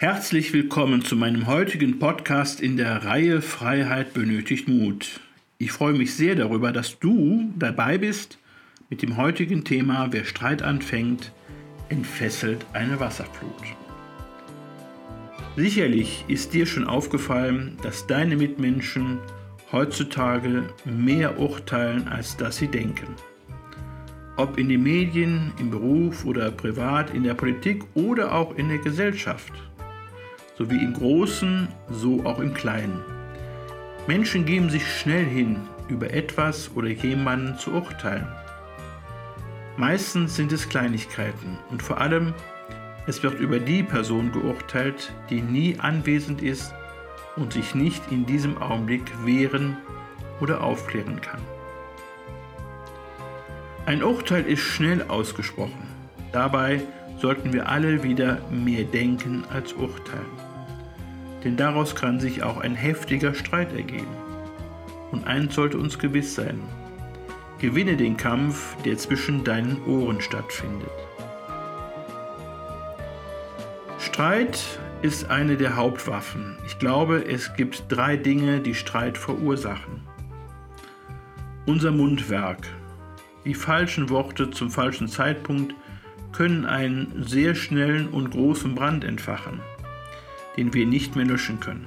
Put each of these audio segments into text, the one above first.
Herzlich willkommen zu meinem heutigen Podcast in der Reihe Freiheit benötigt Mut. Ich freue mich sehr darüber, dass du dabei bist mit dem heutigen Thema Wer Streit anfängt, entfesselt eine Wasserflut. Sicherlich ist dir schon aufgefallen, dass deine Mitmenschen heutzutage mehr urteilen, als dass sie denken. Ob in den Medien, im Beruf oder privat, in der Politik oder auch in der Gesellschaft sowie im Großen, so auch im Kleinen. Menschen geben sich schnell hin, über etwas oder jemanden zu urteilen. Meistens sind es Kleinigkeiten und vor allem, es wird über die Person geurteilt, die nie anwesend ist und sich nicht in diesem Augenblick wehren oder aufklären kann. Ein Urteil ist schnell ausgesprochen. Dabei sollten wir alle wieder mehr denken als urteilen denn daraus kann sich auch ein heftiger Streit ergeben. Und eins sollte uns gewiss sein, gewinne den Kampf, der zwischen deinen Ohren stattfindet. Streit ist eine der Hauptwaffen. Ich glaube, es gibt drei Dinge, die Streit verursachen. Unser Mundwerk. Die falschen Worte zum falschen Zeitpunkt können einen sehr schnellen und großen Brand entfachen den wir nicht mehr löschen können.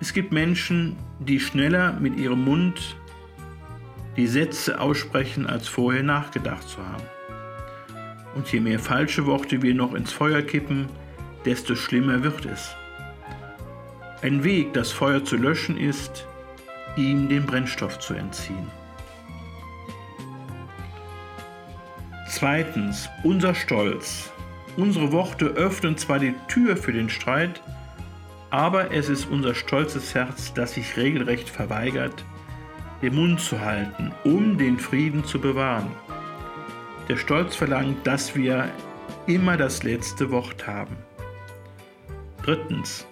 Es gibt Menschen, die schneller mit ihrem Mund die Sätze aussprechen, als vorher nachgedacht zu haben. Und je mehr falsche Worte wir noch ins Feuer kippen, desto schlimmer wird es. Ein Weg, das Feuer zu löschen, ist, ihm den Brennstoff zu entziehen. Zweitens, unser Stolz. Unsere Worte öffnen zwar die Tür für den Streit, aber es ist unser stolzes Herz, das sich regelrecht verweigert, den Mund zu halten, um den Frieden zu bewahren. Der Stolz verlangt, dass wir immer das letzte Wort haben. Drittens.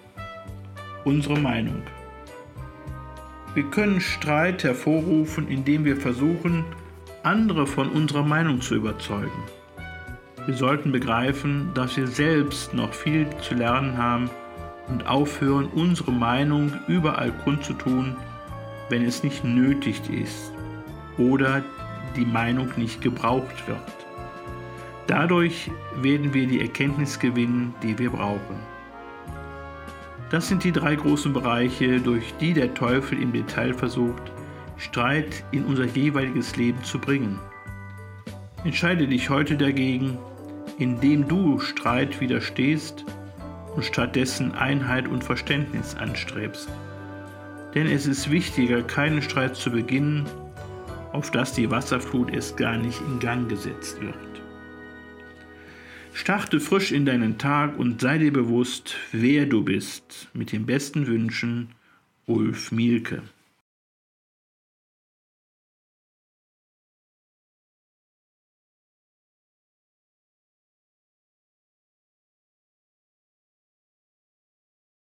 Unsere Meinung. Wir können Streit hervorrufen, indem wir versuchen, andere von unserer Meinung zu überzeugen. Wir sollten begreifen, dass wir selbst noch viel zu lernen haben und aufhören, unsere Meinung überall kundzutun, wenn es nicht nötig ist oder die Meinung nicht gebraucht wird. Dadurch werden wir die Erkenntnis gewinnen, die wir brauchen. Das sind die drei großen Bereiche, durch die der Teufel im Detail versucht, Streit in unser jeweiliges Leben zu bringen. Entscheide dich heute dagegen, indem du Streit widerstehst und stattdessen Einheit und Verständnis anstrebst. Denn es ist wichtiger, keinen Streit zu beginnen, auf dass die Wasserflut erst gar nicht in Gang gesetzt wird. Starte frisch in deinen Tag und sei dir bewusst, wer du bist. Mit den besten Wünschen, Ulf Mielke.